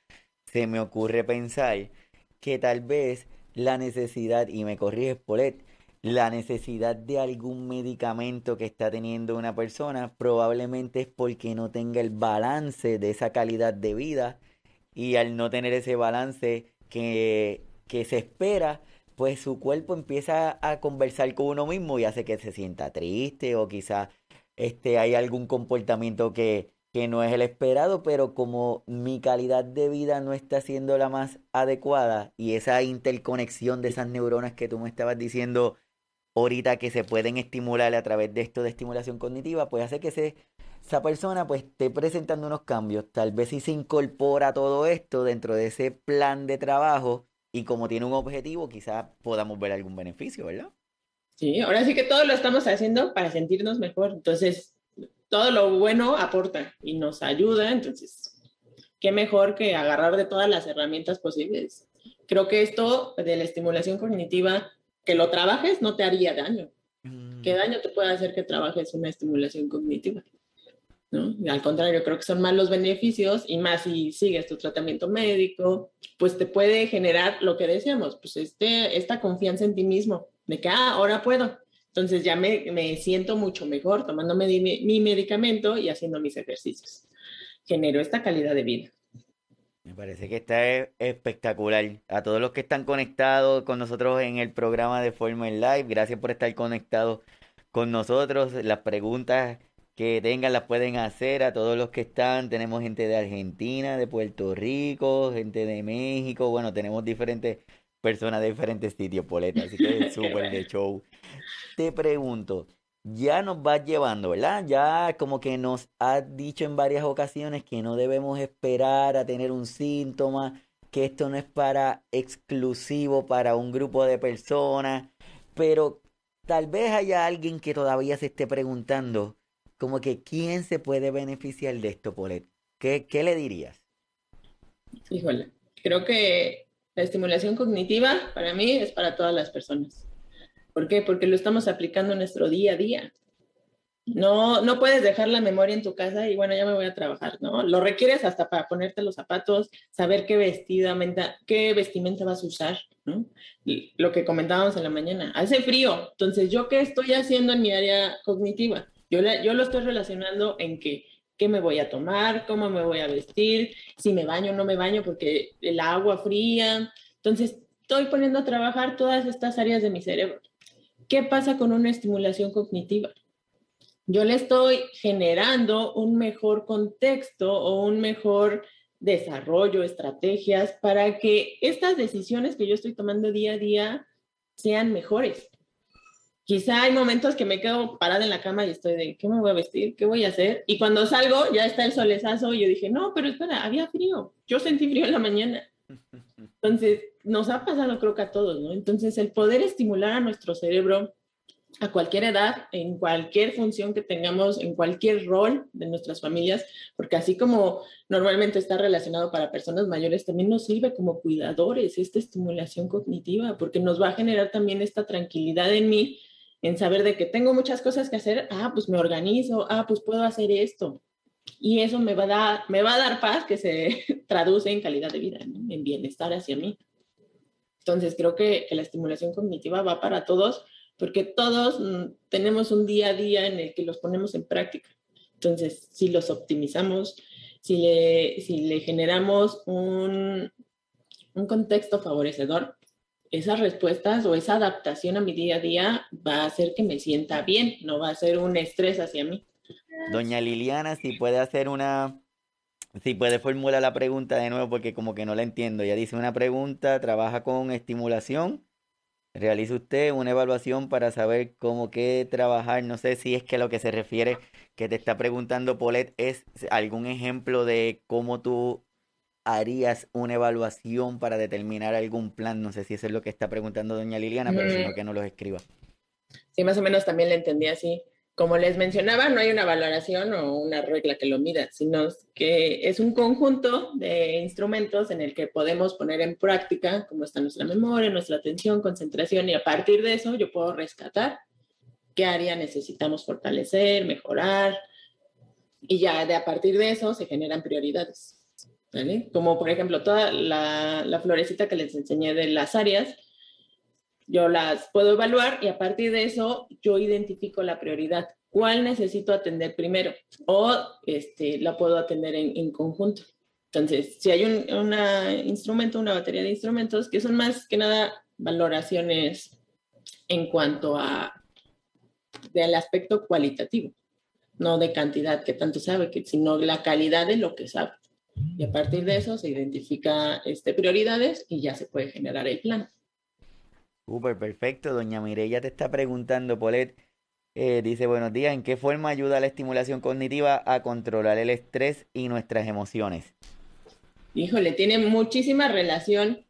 se me ocurre pensar que tal vez la necesidad, y me corriges, Polet, la necesidad de algún medicamento que está teniendo una persona probablemente es porque no tenga el balance de esa calidad de vida. Y al no tener ese balance que, que se espera, pues su cuerpo empieza a conversar con uno mismo y hace que se sienta triste o quizá este, hay algún comportamiento que, que no es el esperado, pero como mi calidad de vida no está siendo la más adecuada y esa interconexión de esas neuronas que tú me estabas diciendo ahorita que se pueden estimular a través de esto de estimulación cognitiva, pues hace que se, esa persona pues esté presentando unos cambios. Tal vez si se incorpora todo esto dentro de ese plan de trabajo y como tiene un objetivo, quizás podamos ver algún beneficio, ¿verdad? Sí, ahora sí que todo lo estamos haciendo para sentirnos mejor. Entonces, todo lo bueno aporta y nos ayuda, entonces, qué mejor que agarrar de todas las herramientas posibles. Creo que esto de la estimulación cognitiva, que lo trabajes, no te haría daño. Mm. ¿Qué daño te puede hacer que trabajes una estimulación cognitiva? ¿No? al contrario, creo que son más los beneficios y más si sigues tu tratamiento médico, pues te puede generar lo que decíamos, pues este, esta confianza en ti mismo, de que, ah, ahora puedo, entonces ya me, me siento mucho mejor tomándome mi, mi, medicamento y haciendo mis ejercicios. Genero esta calidad de vida. Me parece que está e, espectacular. A todos los que están conectados con nosotros en el programa de Forma en Live, gracias por estar conectados con nosotros. Las preguntas que tengan las pueden hacer a todos los que están. Tenemos gente de Argentina, de Puerto Rico, gente de México. Bueno, tenemos diferentes personas de diferentes sitios, Poleta. Así que [laughs] es súper de show te pregunto, ya nos vas llevando, ¿verdad? Ya como que nos has dicho en varias ocasiones que no debemos esperar a tener un síntoma, que esto no es para exclusivo para un grupo de personas, pero tal vez haya alguien que todavía se esté preguntando, como que quién se puede beneficiar de esto, Polet. ¿Qué, qué le dirías? Híjole, creo que la estimulación cognitiva para mí es para todas las personas. ¿Por qué? Porque lo estamos aplicando en nuestro día a día. No, no puedes dejar la memoria en tu casa y bueno, ya me voy a trabajar, ¿no? Lo requieres hasta para ponerte los zapatos, saber qué vestimenta, qué vestimenta vas a usar, ¿no? lo que comentábamos en la mañana, hace frío, entonces yo qué estoy haciendo en mi área cognitiva? Yo, yo lo estoy relacionando en que qué me voy a tomar, cómo me voy a vestir, si me baño o no me baño porque el agua fría. Entonces, estoy poniendo a trabajar todas estas áreas de mi cerebro. ¿Qué pasa con una estimulación cognitiva? Yo le estoy generando un mejor contexto o un mejor desarrollo, estrategias para que estas decisiones que yo estoy tomando día a día sean mejores. Quizá hay momentos que me quedo parada en la cama y estoy de, ¿qué me voy a vestir? ¿Qué voy a hacer? Y cuando salgo ya está el solezazo y yo dije, no, pero espera, había frío. Yo sentí frío en la mañana. [laughs] Entonces, nos ha pasado creo que a todos, ¿no? Entonces, el poder estimular a nuestro cerebro a cualquier edad, en cualquier función que tengamos, en cualquier rol de nuestras familias, porque así como normalmente está relacionado para personas mayores, también nos sirve como cuidadores esta estimulación cognitiva, porque nos va a generar también esta tranquilidad en mí, en saber de que tengo muchas cosas que hacer, ah, pues me organizo, ah, pues puedo hacer esto. Y eso me va a dar, me va a dar paz que se [laughs] traduce en calidad de vida, en bienestar hacia mí. Entonces, creo que, la estimulación cognitiva va para todos, porque todos mm, tenemos un día a día en el que los ponemos en práctica. Entonces, si los optimizamos, si le, si le generamos un, un contexto favorecedor, esas respuestas o esa adaptación a mi día a día va a hacer que me sienta bien, no va a ser un estrés hacia mí. Doña Liliana, si puede hacer una Sí, puede formular la pregunta de nuevo porque como que no la entiendo. Ya dice una pregunta, trabaja con estimulación. Realiza usted una evaluación para saber cómo qué trabajar. No sé si es que lo que se refiere que te está preguntando Polet es algún ejemplo de cómo tú harías una evaluación para determinar algún plan. No sé si eso es lo que está preguntando doña Liliana, pero si no, que no los escriba. Sí, más o menos también le entendí así. Como les mencionaba, no hay una valoración o una regla que lo mida, sino que es un conjunto de instrumentos en el que podemos poner en práctica cómo está nuestra memoria, nuestra atención, concentración, y a partir de eso yo puedo rescatar qué área necesitamos fortalecer, mejorar, y ya de a partir de eso se generan prioridades. Como por ejemplo toda la florecita que les enseñé de las áreas, yo las puedo evaluar y a partir de eso yo identifico la prioridad. ¿Cuál necesito atender primero? O este, la puedo atender en, conjunto. Entonces, si hay un instrumento, una batería de instrumentos que son más que nada valoraciones en cuanto a del aspecto cualitativo. no de cantidad que tanto sabe, sino la calidad de lo que sabe. Y a partir de eso se identifica este, prioridades y ya se puede generar el plan. Súper perfecto. Doña Mireya te está preguntando, Polet. Eh, dice, buenos días, ¿en qué forma ayuda la estimulación cognitiva a controlar el estrés y nuestras emociones? Híjole, tiene muchísima relación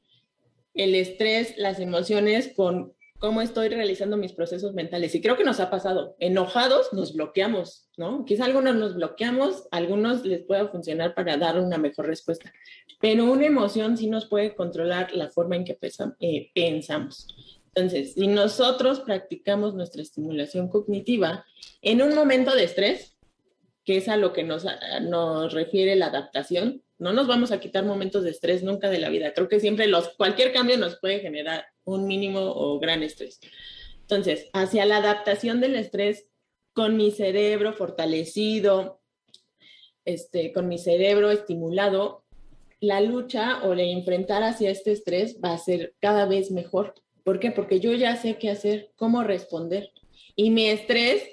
el estrés, las emociones con cómo estoy realizando mis procesos mentales. Y creo que nos ha pasado. Enojados nos bloqueamos, ¿no? Quizá algunos nos bloqueamos, algunos les pueda funcionar para dar una mejor respuesta. Pero una emoción sí nos puede controlar la forma en que eh, pensamos. Entonces, si nosotros practicamos nuestra estimulación cognitiva en un momento de estrés, que es a lo que nos, nos refiere la adaptación, no nos vamos a quitar momentos de estrés nunca de la vida. Creo que siempre los, cualquier cambio nos puede generar un mínimo o gran estrés. Entonces, hacia la adaptación del estrés con mi cerebro fortalecido, este, con mi cerebro estimulado, la lucha o el enfrentar hacia este estrés va a ser cada vez mejor. ¿Por qué? Porque yo ya sé qué hacer, cómo responder. Y mi estrés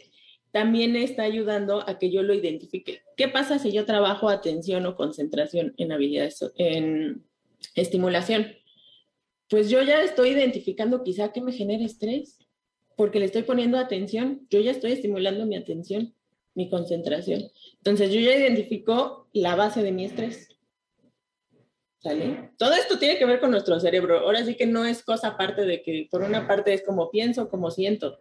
también está ayudando a que yo lo identifique. ¿Qué pasa si yo trabajo atención o concentración en habilidades, en estimulación? Pues yo ya estoy identificando quizá que me genera estrés, porque le estoy poniendo atención, yo ya estoy estimulando mi atención, mi concentración. Entonces yo ya identifico la base de mi estrés. ¿Sale? Todo esto tiene que ver con nuestro cerebro. Ahora sí que no es cosa aparte de que por una parte es como pienso, como siento,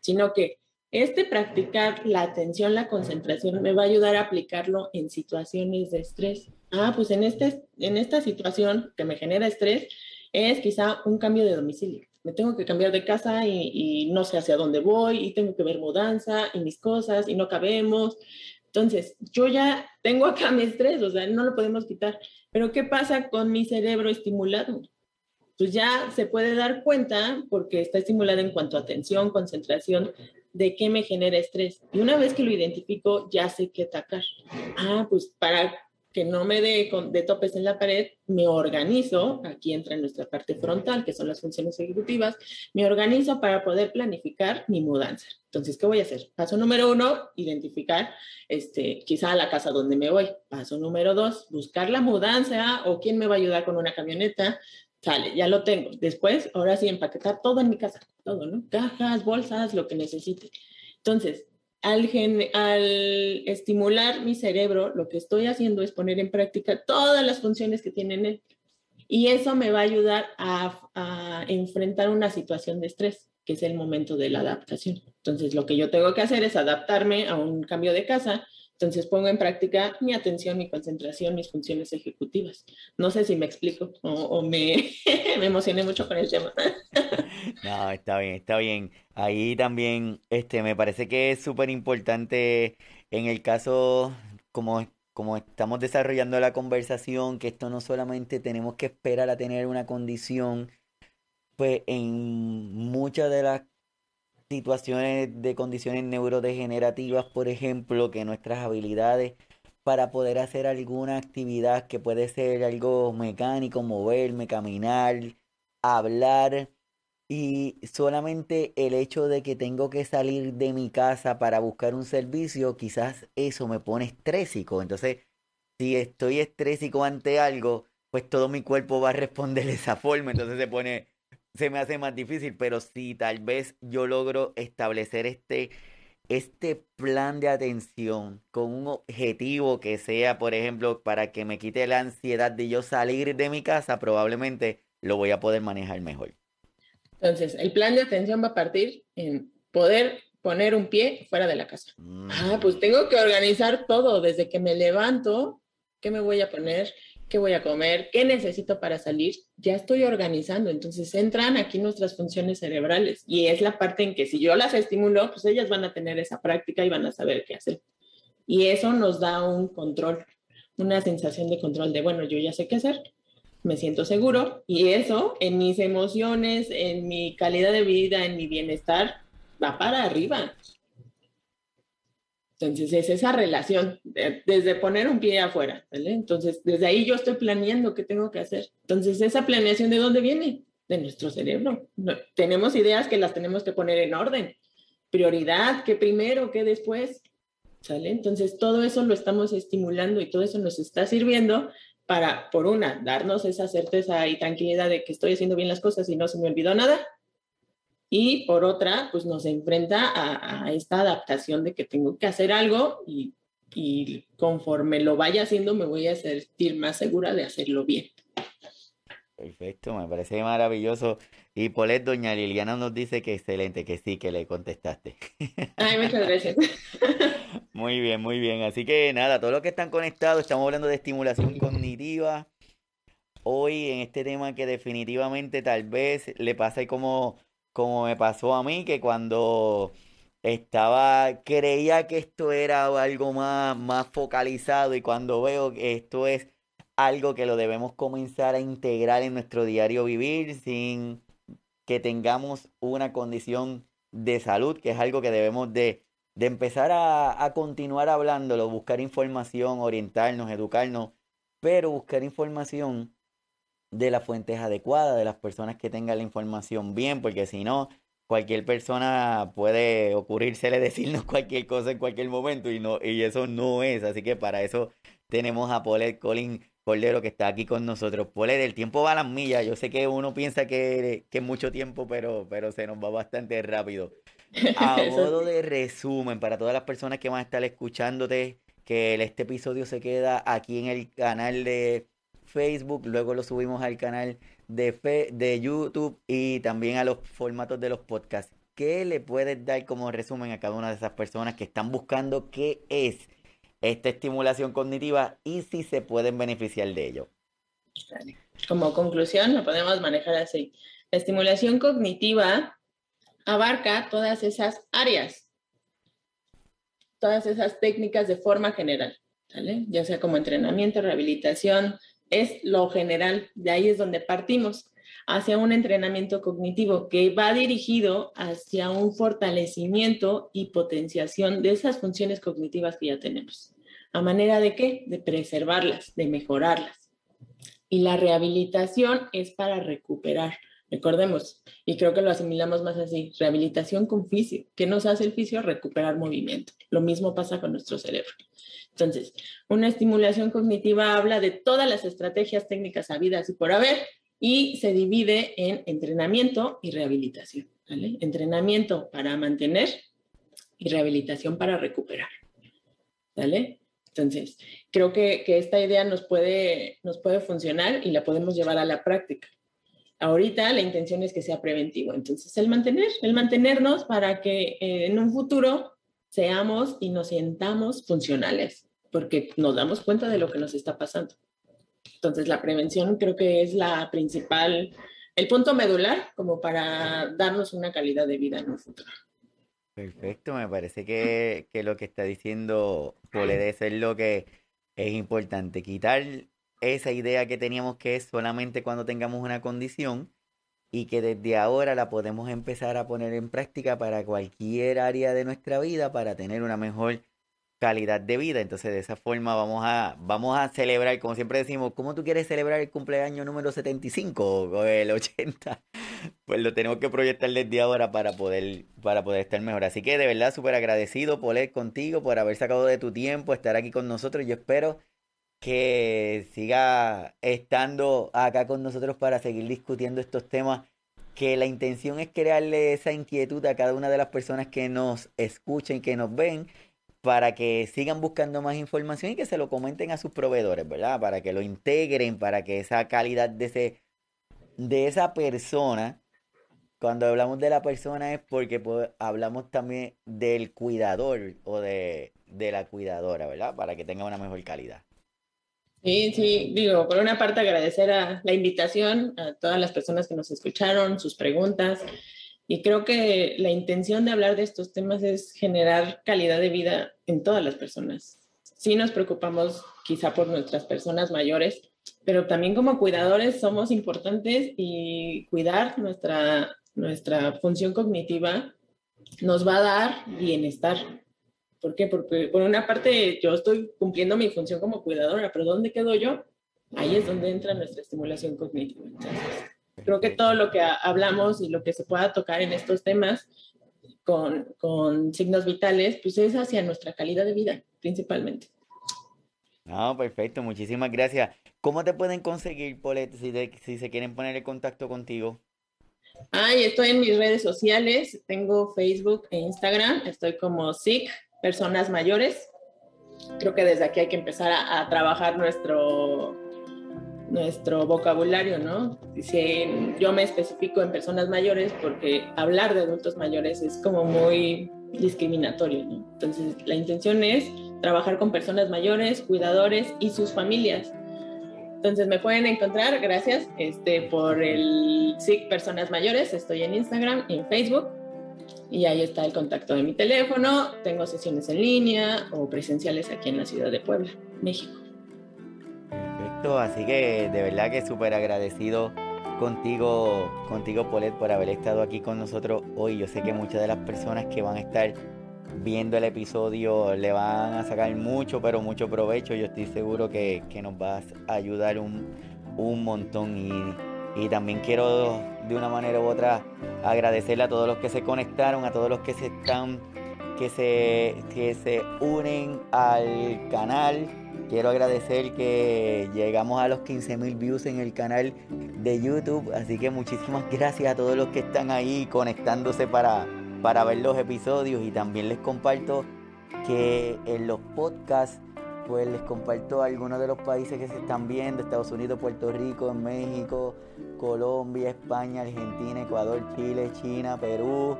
sino que este practicar la atención, la concentración, me va a ayudar a aplicarlo en situaciones de estrés. Ah, pues en, este, en esta situación que me genera estrés es quizá un cambio de domicilio. Me tengo que cambiar de casa y, y no sé hacia dónde voy y tengo que ver mudanza y mis cosas y no cabemos. Entonces, yo ya tengo acá mi estrés, o sea, no lo podemos quitar. Pero ¿qué pasa con mi cerebro estimulado? Pues ya se puede dar cuenta porque está estimulado en cuanto a atención, concentración, de qué me genera estrés. Y una vez que lo identifico, ya sé qué atacar. Ah, pues para que no me dé de topes en la pared, me organizo, aquí entra en nuestra parte frontal, que son las funciones ejecutivas, me organizo para poder planificar mi mudanza. Entonces, ¿qué voy a hacer? Paso número uno, identificar este, quizá la casa donde me voy. Paso número dos, buscar la mudanza o quién me va a ayudar con una camioneta. Sale, ya lo tengo. Después, ahora sí, empaquetar todo en mi casa, todo, ¿no? Cajas, bolsas, lo que necesite. Entonces, al, al estimular mi cerebro, lo que estoy haciendo es poner en práctica todas las funciones que tiene él. Y eso me va a ayudar a, a enfrentar una situación de estrés, que es el momento de la adaptación. Entonces, lo que yo tengo que hacer es adaptarme a un cambio de casa, entonces pongo en práctica mi atención, mi concentración, mis funciones ejecutivas. No sé si me explico o, [laughs] me, emocioné mucho con el tema. [laughs] no, está bien, está bien. Ahí también este, me parece que es súper importante en el caso, como, como estamos desarrollando la conversación, que esto no solamente tenemos que esperar a tener una condición, pues en muchas de las situaciones de condiciones neurodegenerativas, por ejemplo, que nuestras habilidades para poder hacer alguna actividad que puede ser algo mecánico, moverme, caminar, hablar, y solamente el hecho de que tengo que salir de mi casa para buscar un servicio, quizás eso me pone estrésico. Entonces, si estoy estrésico ante algo, pues todo mi cuerpo va a responder de esa forma. Entonces se pone se me hace más difícil, pero si tal vez yo logro establecer este, este plan de atención con un objetivo que sea, por ejemplo, para que me quite la ansiedad de yo salir de mi casa, probablemente lo voy a poder manejar mejor. Entonces, el plan de atención va a partir en poder poner un pie fuera de la casa. Ah, pues tengo que organizar todo, desde que me levanto, qué me voy a poner, qué voy a comer, qué necesito para salir, ya estoy organizando. Entonces entran aquí nuestras funciones cerebrales y es la parte en que si yo las estimulo, pues ellas van a tener esa práctica y van a saber qué hacer. Y eso nos da un control, una sensación de control de, bueno, yo ya sé qué hacer, me siento seguro y eso en mis emociones, en mi calidad de vida, en mi bienestar, va para arriba. Entonces, es esa relación, desde poner un pie afuera, ¿vale? Entonces, desde ahí yo estoy planeando qué tengo que hacer. Entonces, esa planeación, ¿de dónde viene? De nuestro cerebro. tenemos ideas que las tenemos que poner en orden. Prioridad, qué primero, qué después. ¿sale? Entonces, todo eso lo estamos estimulando y todo eso nos está sirviendo para, por una, darnos esa certeza y tranquilidad de que estoy haciendo bien las cosas y no se me olvidó nada. Y por otra, pues nos enfrenta a, a esta adaptación de que tengo que hacer algo y, y conforme lo vaya haciendo me voy a sentir más segura de hacerlo bien. Perfecto, me parece maravilloso. Y Polet, doña Liliana nos dice que excelente, que sí, que le contestaste. [laughs] Ay, muchas gracias. [laughs] Muy bien, muy bien. Así que nada, todos los que están conectados, estamos hablando de estimulación cognitiva. Hoy en este tema que definitivamente tal vez le pase como, como me pasó a mí, que cuando estaba, creía que esto era algo más, más focalizado y cuando veo que esto es algo que lo debemos comenzar a integrar en nuestro diario vivir sin que tengamos una condición de salud, que es algo que debemos de, de empezar a, a continuar hablándolo, buscar información, orientarnos, educarnos, pero buscar información de las fuentes adecuadas, de las personas que tengan la información bien, porque si no, cualquier persona puede ocurrírsele [laughs] decirnos cualquier cosa en cualquier momento y no y eso no es, así que para eso tenemos a Paul Colin Cordero que está aquí con nosotros. Paul, el tiempo va a las millas, yo sé que uno piensa que, que es mucho tiempo, pero, pero se nos va bastante rápido. [laughs] A modo de resumen, para todas las personas que van a estar escuchándote, que este episodio se queda aquí en el canal de Facebook, luego lo subimos al canal de, fe, de YouTube y también a los formatos de los podcasts. ¿Qué le puedes dar como resumen a cada una de esas personas que están buscando qué es esta estimulación cognitiva y si se pueden beneficiar de ello? Como conclusión, lo podemos manejar así. La estimulación cognitiva abarca todas esas áreas, todas esas técnicas de forma general, ya sea como entrenamiento, rehabilitación, es lo general, de ahí es donde partimos hacia un entrenamiento cognitivo que va dirigido hacia un fortalecimiento y potenciación de esas funciones cognitivas que ya tenemos. ¿A manera de qué? De preservarlas, de mejorarlas. Y la rehabilitación es para recuperar. Recordemos, y creo que lo asimilamos más así, rehabilitación con fisio. ¿Qué nos hace el fisio? Recuperar movimiento. Lo mismo pasa con nuestro cerebro. Entonces, una estimulación cognitiva habla de todas las estrategias técnicas habidas y por haber y se divide en entrenamiento y rehabilitación. Entrenamiento para mantener y rehabilitación para recuperar. ¿Vale? Entonces, creo que, que, esta idea nos puede, nos puede funcionar y la podemos llevar a la práctica. Ahorita la intención es que sea preventivo. Entonces, el mantener, el mantenernos para que eh, en un futuro seamos y nos sientamos funcionales, porque nos damos cuenta de lo que nos está pasando. Entonces, la prevención creo que es la principal, el punto medular como para darnos una calidad de vida en un futuro. Perfecto, me parece que, que lo que está diciendo puede ser lo que es importante, quitar esa idea que teníamos que es solamente cuando tengamos una condición y que desde ahora la podemos empezar a poner en práctica para cualquier área de nuestra vida para tener una mejor calidad de vida. Entonces, de esa forma vamos a, vamos a celebrar, como siempre decimos, ¿cómo tú quieres celebrar el cumpleaños número 75 o el 80? [laughs] Pues lo tenemos que proyectar desde ahora para poder, para poder estar mejor. Así que de verdad súper agradecido, por ir contigo, por haber sacado de tu tiempo, estar aquí con nosotros. Yo espero que siga estando acá con nosotros para seguir discutiendo estos temas, que la intención es crearle esa inquietud a cada una de las personas que nos escuchen, que nos ven, para que sigan buscando más información y que se lo comenten a sus proveedores, ¿verdad? Para que lo integren, para que esa calidad de, ese, de esa persona, cuando hablamos de la persona es porque hablamos también del cuidador o de, de la cuidadora, ¿verdad? Para que tenga una mejor calidad. Sí, sí, digo, por una parte agradecer a la invitación a todas las personas que nos escucharon, sus preguntas, y creo que la intención de hablar de estos temas es generar calidad de vida en todas las personas. Sí nos preocupamos quizá por nuestras personas mayores, pero también como cuidadores somos importantes y cuidar nuestra, nuestra función cognitiva nos va a dar bienestar, ¿Por qué? Porque por una parte yo estoy cumpliendo mi función como cuidadora, pero ¿dónde quedo yo? Ahí es donde entra nuestra estimulación cognitiva. Entonces, creo que todo lo que hablamos y lo que se pueda tocar en estos temas con, con signos vitales, pues es hacia nuestra calidad de vida, principalmente. No, perfecto, muchísimas gracias. ¿Cómo te pueden conseguir, Polet, si, si se quieren poner en contacto contigo? Ay, estoy en mis redes sociales, tengo Facebook e Instagram, estoy como SIC, Personas Mayores. Creo que desde aquí hay que empezar a, trabajar nuestro, nuestro vocabulario, ¿no? Si yo me especifico en personas mayores porque hablar de adultos mayores es como muy discriminatorio, ¿no? Entonces, la intención es trabajar con personas mayores, cuidadores y sus familias. Entonces me pueden encontrar, gracias, este, por el SIC Personas Mayores, estoy en Instagram en Facebook y ahí está el contacto de mi teléfono, tengo sesiones en línea o presenciales aquí en la ciudad de Puebla, México. Perfecto, así que de verdad que súper agradecido contigo, contigo Polet, por haber estado aquí con nosotros hoy. Yo sé que muchas de las personas que van a estar viendo el episodio le van a sacar mucho, pero mucho provecho. Yo estoy seguro que, nos vas a ayudar un, montón. Y, también quiero de una manera u otra agradecerle a todos los que se conectaron, a todos los que se están, que se, que se unen al canal. Quiero agradecer que llegamos a los 15 mil views en el canal de YouTube. Así que muchísimas gracias a todos los que están ahí conectándose para, para ver los episodios y también les comparto que en los podcasts pues les comparto algunos de los países que se están viendo, Estados Unidos, Puerto Rico, México, Colombia, España, Argentina, Ecuador, Chile, China, Perú,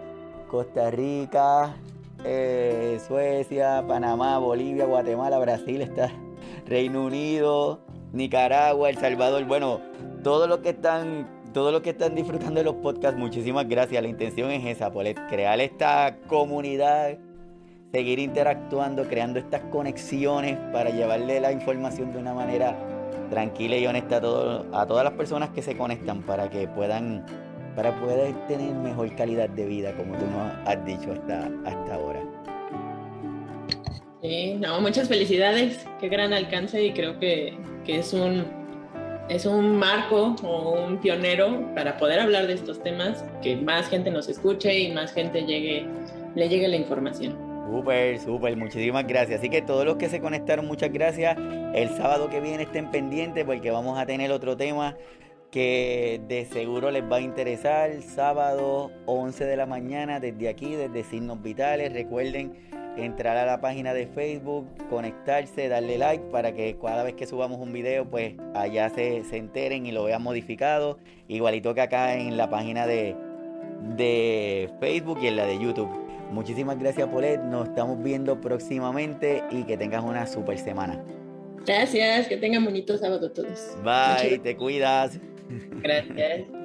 Costa Rica, eh, Suecia, Panamá, Bolivia, Guatemala, Brasil, está Reino Unido, Nicaragua, El Salvador, bueno, todos los que están todos los que están disfrutando de los podcasts, muchísimas gracias. La intención es esa, Polet, crear esta comunidad, seguir interactuando, creando estas conexiones para llevarle la información de una manera tranquila y honesta a, a todas las personas que se conectan para que puedan para poder tener mejor calidad de vida, como tú nos has dicho hasta, hasta ahora. Sí, no, muchas felicidades, qué gran alcance y creo que, que es un es un marco o un pionero para poder hablar de estos temas, que más gente nos escuche y más gente llegue, le llegue la información. Súper, súper, muchísimas gracias. Así que todos los que se conectaron, muchas gracias. El sábado que viene estén pendientes porque vamos a tener otro tema que de seguro les va a interesar. Sábado 11 de la mañana desde aquí, desde Signos Vitales. Recuerden entrar a la página de Facebook, conectarse, darle like para que cada vez que subamos un video, pues allá se, se enteren y lo vean modificado. Igualito que acá en la página de, de Facebook y en la de YouTube. Muchísimas gracias, Polet. Nos estamos viendo próximamente y que tengas una super semana. Gracias, que tengan bonito sábado todos. Bye, te cuidas. Gracias.